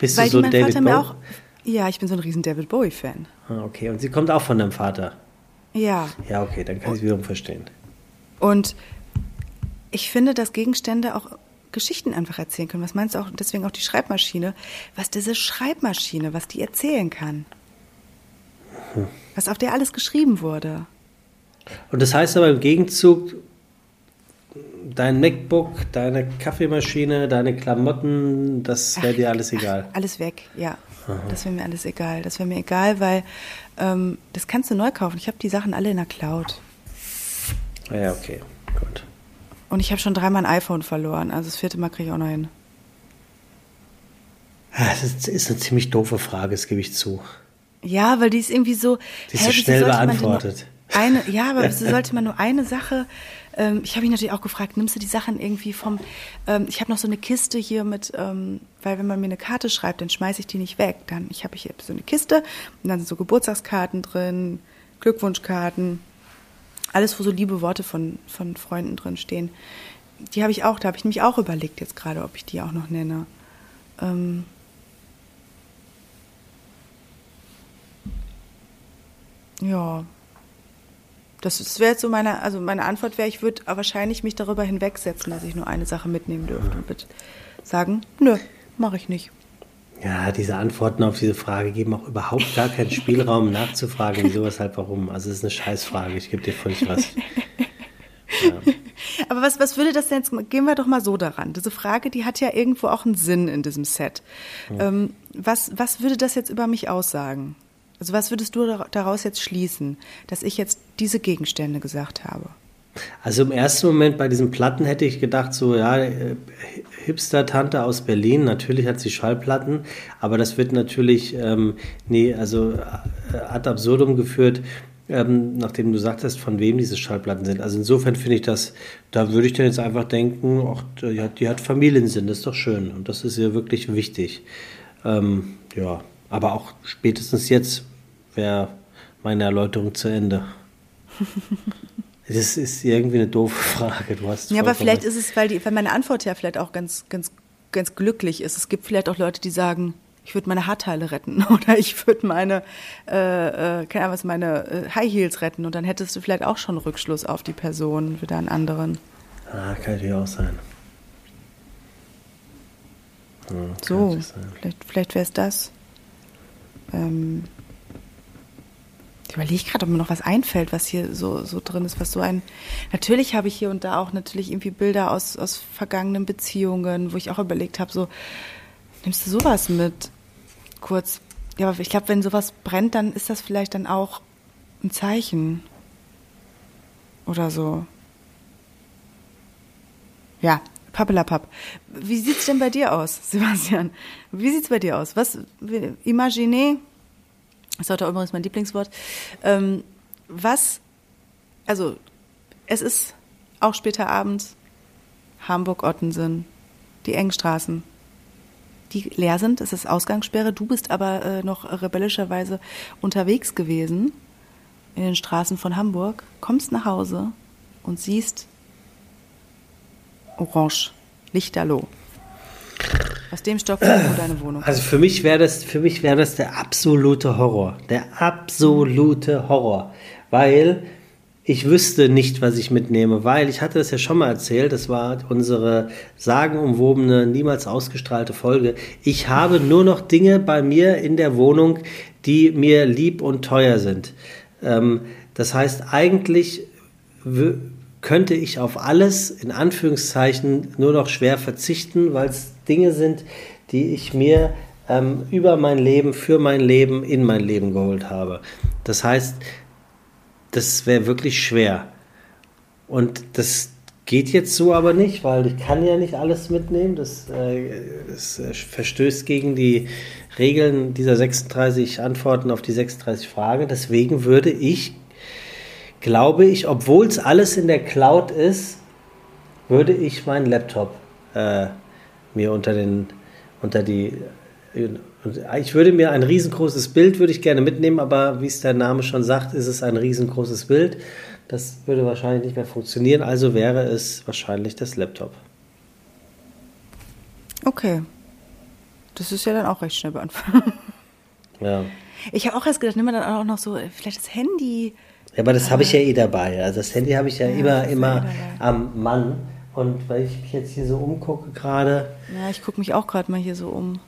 Bist weil du so ein David Vater Bowie? Mir auch, ja, ich bin so ein riesen David Bowie-Fan. Ah, okay. Und sie kommt auch von deinem Vater? Ja. Ja, okay, dann kann ich es wiederum verstehen. Und ich finde, dass Gegenstände auch Geschichten einfach erzählen können. Was meinst du auch, deswegen auch die Schreibmaschine, was diese Schreibmaschine, was die erzählen kann. Hm. Was auf der alles geschrieben wurde. Und das heißt aber im Gegenzug, dein MacBook, deine Kaffeemaschine, deine Klamotten, das wäre dir alles egal. Ach, alles weg, ja. Aha. Das wäre mir alles egal. Das wäre mir egal, weil ähm, das kannst du neu kaufen. Ich habe die Sachen alle in der Cloud. Ja, okay, gut. Und ich habe schon dreimal ein iPhone verloren. Also das vierte Mal kriege ich auch noch hin. Das ist eine ziemlich doofe Frage, das gebe ich zu. Ja, weil die ist irgendwie so. Die ist hä, so schnell beantwortet. Eine, ja, aber wieso sollte man nur eine Sache. Ähm, ich habe mich natürlich auch gefragt, nimmst du die Sachen irgendwie vom. Ähm, ich habe noch so eine Kiste hier mit, ähm, weil wenn man mir eine Karte schreibt, dann schmeiße ich die nicht weg. Dann, ich habe hier so eine Kiste und dann sind so Geburtstagskarten drin, Glückwunschkarten, alles, wo so liebe Worte von, von Freunden drin stehen. Die habe ich auch, da habe ich nämlich auch überlegt jetzt gerade, ob ich die auch noch nenne. Ähm ja. Das, wäre jetzt so meine, also meine Antwort wäre, ich würde wahrscheinlich mich darüber hinwegsetzen, dass ich nur eine Sache mitnehmen dürfte und sagen, nö, mache ich nicht. Ja, diese Antworten auf diese Frage geben auch überhaupt gar keinen Spielraum nachzufragen, wieso, weshalb, warum. Also es ist eine Scheißfrage, ich gebe dir völlig was. Ja. Aber was, was würde das denn jetzt, gehen wir doch mal so daran. Diese Frage, die hat ja irgendwo auch einen Sinn in diesem Set. Ja. Ähm, was, was würde das jetzt über mich aussagen? Also was würdest du daraus jetzt schließen, dass ich jetzt diese Gegenstände gesagt habe? Also im ersten Moment bei diesen Platten hätte ich gedacht, so ja, äh, Hipster-Tante aus Berlin, natürlich hat sie Schallplatten, aber das wird natürlich, ähm, nee, also äh, ad absurdum geführt, ähm, nachdem du sagtest, von wem diese Schallplatten sind. Also insofern finde ich das, da würde ich dann jetzt einfach denken, ach, die hat, die hat Familiensinn, das ist doch schön und das ist ihr wirklich wichtig. Ähm, ja, aber auch spätestens jetzt wäre meine Erläuterung zu Ende. Das ist irgendwie eine doofe Frage. Du hast ja, aber vielleicht ist es, weil, die, weil meine Antwort ja vielleicht auch ganz, ganz, ganz glücklich ist. Es gibt vielleicht auch Leute, die sagen, ich würde meine Haarteile retten oder ich würde meine, äh, äh, keine Ahnung was, meine äh, High Heels retten und dann hättest du vielleicht auch schon Rückschluss auf die Person, wieder einen anderen. Ah, kann natürlich auch sein. Ja, so, sein. vielleicht, vielleicht wäre es das. Ähm, ich überlege gerade, ob mir noch was einfällt, was hier so, so drin ist, was so ein. Natürlich habe ich hier und da auch natürlich irgendwie Bilder aus, aus vergangenen Beziehungen, wo ich auch überlegt habe, so, nimmst du sowas mit? Kurz. Ja, aber ich glaube, wenn sowas brennt, dann ist das vielleicht dann auch ein Zeichen. Oder so. Ja, pappelapapp. Wie sieht's denn bei dir aus, Sebastian? Wie sieht's bei dir aus? Was, imagine, Das ist heute übrigens mein Lieblingswort. Ähm, was, also es ist auch später abends, Hamburg-Ottensen, die engen Straßen, die leer sind. Es ist Ausgangssperre. Du bist aber äh, noch rebellischerweise unterwegs gewesen in den Straßen von Hamburg, kommst nach Hause und siehst orange, lichterloh. Aus dem Stock, wo deine Wohnung Also für mich wäre das, für mich wäre das der absolute Horror. Der absolute Horror. Weil ich wüsste nicht, was ich mitnehme, weil ich hatte das ja schon mal erzählt, das war unsere sagenumwobene, niemals ausgestrahlte Folge. Ich habe nur noch Dinge bei mir in der Wohnung, die mir lieb und teuer sind. Ähm, das heißt, eigentlich könnte ich auf alles in Anführungszeichen nur noch schwer verzichten, weil es Dinge sind, die ich mir ähm, über mein Leben, für mein Leben, in mein Leben geholt habe. Das heißt, das wäre wirklich schwer. Und das geht jetzt so aber nicht, weil ich kann ja nicht alles mitnehmen. Das, äh, das äh, verstößt gegen die Regeln dieser 36 Antworten auf die 36 Fragen. Deswegen würde ich, glaube ich, obwohl es alles in der Cloud ist, würde ich meinen Laptop äh, mir unter den unter die ich würde mir ein riesengroßes Bild würde ich gerne mitnehmen, aber wie es der Name schon sagt, ist es ein riesengroßes Bild. Das würde wahrscheinlich nicht mehr funktionieren, also wäre es wahrscheinlich das Laptop. Okay. Das ist ja dann auch recht schnell beantwortet. Ja. Ich habe auch erst gedacht, nimm mal dann auch noch so, vielleicht das Handy. Ja, aber das habe ich ja eh dabei. Also das Handy habe ich ja, ja immer, immer eh am Mann. Und weil ich mich jetzt hier so umgucke gerade. Ja, ich gucke mich auch gerade mal hier so um.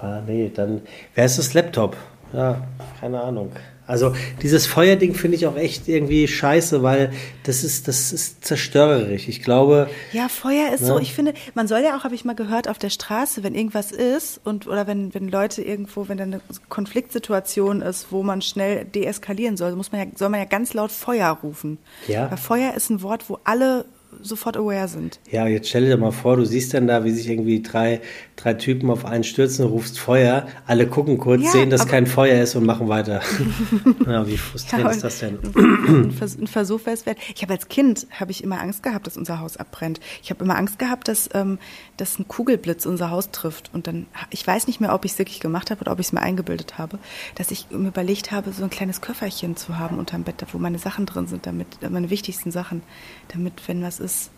Ah, nee, dann wer ist das Laptop? Ja, keine Ahnung. Also dieses Feuerding finde ich auch echt irgendwie scheiße, weil das ist, das ist zerstörerisch. Ich glaube. Ja, Feuer ist ne? so, ich finde, man soll ja auch, habe ich mal gehört, auf der Straße, wenn irgendwas ist und oder wenn, wenn Leute irgendwo, wenn da eine Konfliktsituation ist, wo man schnell deeskalieren soll, muss man ja, soll man ja ganz laut Feuer rufen. Ja. Weil Feuer ist ein Wort, wo alle sofort aware sind. Ja, jetzt stell dir mal vor, du siehst dann da, wie sich irgendwie drei, drei Typen auf einen stürzen, rufst Feuer, alle gucken kurz, ja, sehen, dass kein Feuer ist und machen weiter. ja, wie frustrierend ja, ist das denn? ein Versuch wäre es wert. Ich habe als Kind habe ich immer Angst gehabt, dass unser Haus abbrennt. Ich habe immer Angst gehabt, dass, ähm, dass ein Kugelblitz unser Haus trifft. Und dann, ich weiß nicht mehr, ob ich es wirklich gemacht habe oder ob ich es mir eingebildet habe, dass ich mir überlegt habe, so ein kleines Köfferchen zu haben unterm Bett, wo meine Sachen drin sind, damit meine wichtigsten Sachen, damit, wenn was ist,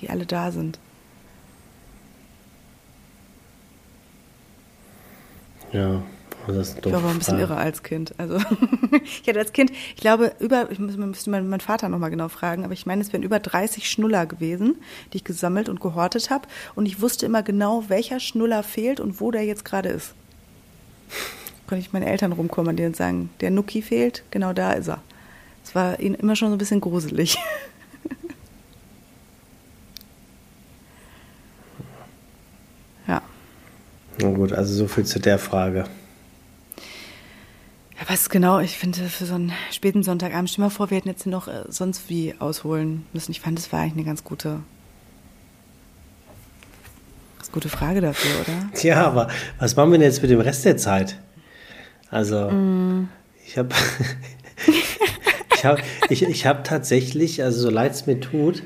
die alle da sind. Ja, das ist doof. Ich war ein bisschen irre als Kind. Also ich hatte als Kind, ich glaube, über, ich müsste meinen Vater nochmal genau fragen, aber ich meine, es wären über 30 Schnuller gewesen, die ich gesammelt und gehortet habe. Und ich wusste immer genau, welcher Schnuller fehlt und wo der jetzt gerade ist. Konnte ich meine Eltern rumkommandieren und sagen, der Nuki fehlt, genau da ist er. Es war ihnen immer schon so ein bisschen gruselig. Na gut, also so viel zu der Frage. Ja, was genau, ich finde, für so einen späten Sonntagabend, stell mal vor, wir hätten jetzt noch äh, sonst wie ausholen müssen. Ich fand, das war eigentlich eine ganz gute, gute Frage dafür, oder? Ja, aber was machen wir denn jetzt mit dem Rest der Zeit? Also, mm. ich habe ich hab, ich, ich hab tatsächlich, also so leid es mir tut,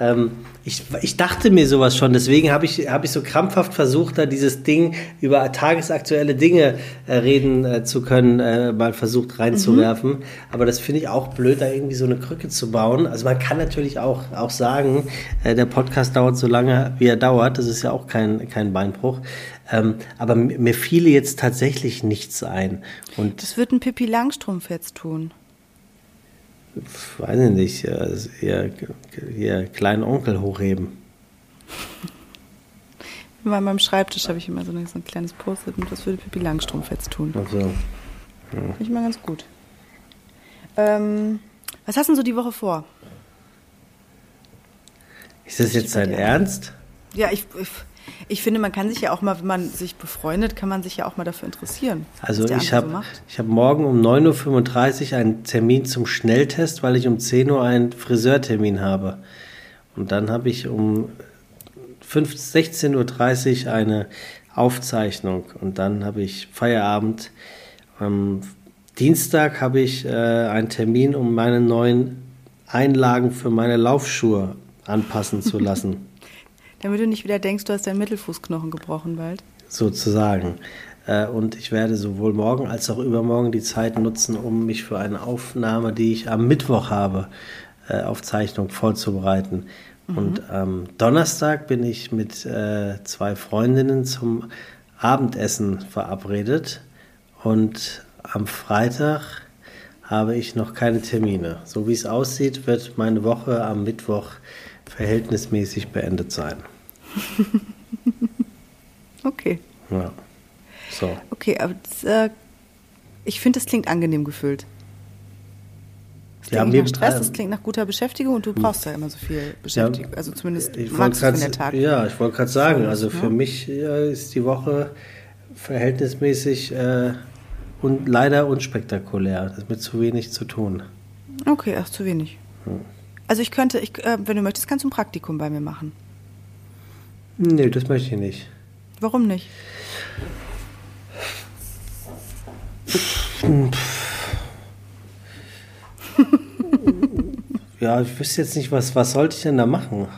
ähm, ich, ich dachte mir sowas schon, deswegen habe ich, hab ich so krampfhaft versucht, da dieses Ding über tagesaktuelle Dinge äh, reden äh, zu können, äh, mal versucht reinzuwerfen. Mhm. Aber das finde ich auch blöd, da irgendwie so eine Krücke zu bauen. Also man kann natürlich auch, auch sagen, äh, der Podcast dauert so lange, wie er dauert. Das ist ja auch kein, kein Beinbruch. Ähm, aber mir fiele jetzt tatsächlich nichts ein. Und das wird ein Pippi Langstrumpf jetzt tun weiß ich nicht, ihr, ihr kleinen Onkel hochheben. Bei meinem Schreibtisch habe ich immer so ein, so ein kleines Post-it und das würde Pippi Langstrumpf jetzt tun. Ach so. Ja. Finde ich mal ganz gut. Ähm, was hast du denn so die Woche vor? Ist das jetzt dein Ernst? Ja, ich, ich ich finde, man kann sich ja auch mal, wenn man sich befreundet, kann man sich ja auch mal dafür interessieren. Also ich habe so hab morgen um 9.35 Uhr einen Termin zum Schnelltest, weil ich um 10 Uhr einen Friseurtermin habe. Und dann habe ich um 16.30 Uhr eine Aufzeichnung und dann habe ich Feierabend am Dienstag habe ich äh, einen Termin, um meine neuen Einlagen für meine Laufschuhe anpassen zu lassen. Damit du nicht wieder denkst, du hast deinen Mittelfußknochen gebrochen bald. Sozusagen. Äh, und ich werde sowohl morgen als auch übermorgen die Zeit nutzen, um mich für eine Aufnahme, die ich am Mittwoch habe, äh, Aufzeichnung vorzubereiten. Mhm. Und am Donnerstag bin ich mit äh, zwei Freundinnen zum Abendessen verabredet. Und am Freitag habe ich noch keine Termine. So wie es aussieht, wird meine Woche am Mittwoch verhältnismäßig beendet sein. okay. Ja. So. Okay, aber das, äh, ich finde, das klingt angenehm gefüllt. Das klingt ja, nach Stress, das klingt nach guter Beschäftigung und du brauchst ja immer so viel Beschäftigung. Ja, also zumindest ich magst du der Tag. Ja, ich wollte gerade sagen, also für ja. mich ja, ist die Woche verhältnismäßig äh, und leider unspektakulär. Das ist mit zu wenig zu tun. Okay, ach, zu wenig. Hm. Also ich könnte, ich, äh, wenn du möchtest, kannst du ein Praktikum bei mir machen. Nee, das möchte ich nicht. Warum nicht? ja, ich wüsste jetzt nicht, was, was sollte ich denn da machen?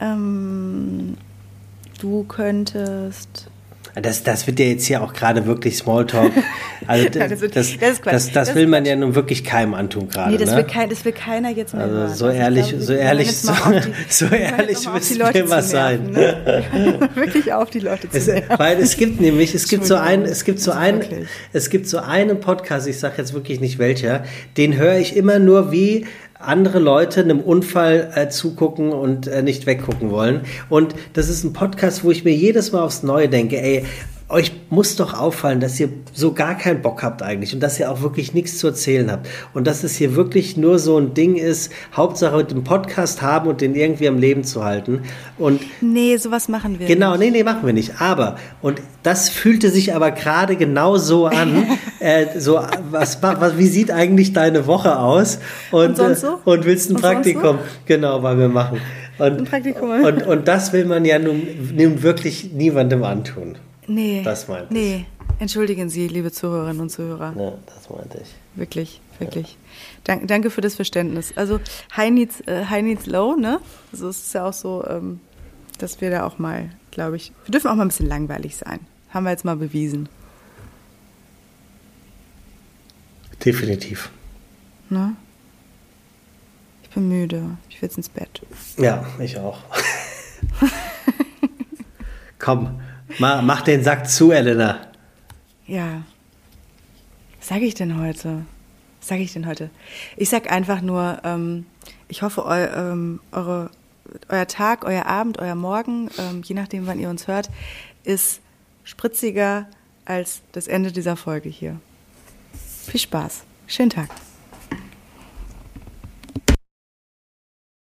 Ähm, du könntest das, das wird ja jetzt hier auch gerade wirklich Smalltalk. Also das, das, das, das, das, das will man ja nun wirklich keinem antun gerade. Nee, das, ne? will, kein, das will keiner jetzt mehr also hören. So ehrlich, glaube, so ehrlich, so, so ehrlich müssen wir mal sein. Ne? wirklich auf die Leute zu es, Weil es gibt nämlich, es gibt so einen, es gibt so einen, es gibt so einen Podcast, ich sage jetzt wirklich nicht welcher, den höre ich immer nur wie andere Leute einem Unfall äh, zugucken und äh, nicht weggucken wollen. Und das ist ein Podcast, wo ich mir jedes Mal aufs Neue denke, ey, euch muss doch auffallen, dass ihr so gar keinen Bock habt eigentlich und dass ihr auch wirklich nichts zu erzählen habt. Und dass es hier wirklich nur so ein Ding ist, Hauptsache den Podcast haben und den irgendwie am Leben zu halten. Und nee, sowas machen wir Genau, nicht. nee, nee, machen wir nicht. Aber, und das fühlte sich aber gerade genau so an. äh, so, was, was, wie sieht eigentlich deine Woche aus? Und, und, so? äh, und willst ein und Praktikum? So? Genau, weil wir machen. Und, ein Praktikum. Und, und das will man ja nun, nun wirklich niemandem antun. Nee. Das meinte nee. ich. Nee. Entschuldigen Sie, liebe Zuhörerinnen und Zuhörer. Ja, das meinte ich. Wirklich, wirklich. Ja. Dank, danke für das Verständnis. Also High Needs, äh, High Needs Low, ne? Also es ist ja auch so, ähm, dass wir da auch mal, glaube ich, wir dürfen auch mal ein bisschen langweilig sein. Haben wir jetzt mal bewiesen. Definitiv. Ne? Ich bin müde. Ich will jetzt ins Bett. Ja, ich auch. Komm, Mach, mach den Sack zu, Elena. Ja. Was sage ich denn heute? Was sage ich denn heute? Ich sag einfach nur, ähm, ich hoffe, eu, ähm, eure, euer Tag, euer Abend, euer Morgen, ähm, je nachdem, wann ihr uns hört, ist spritziger als das Ende dieser Folge hier. Viel Spaß. Schönen Tag.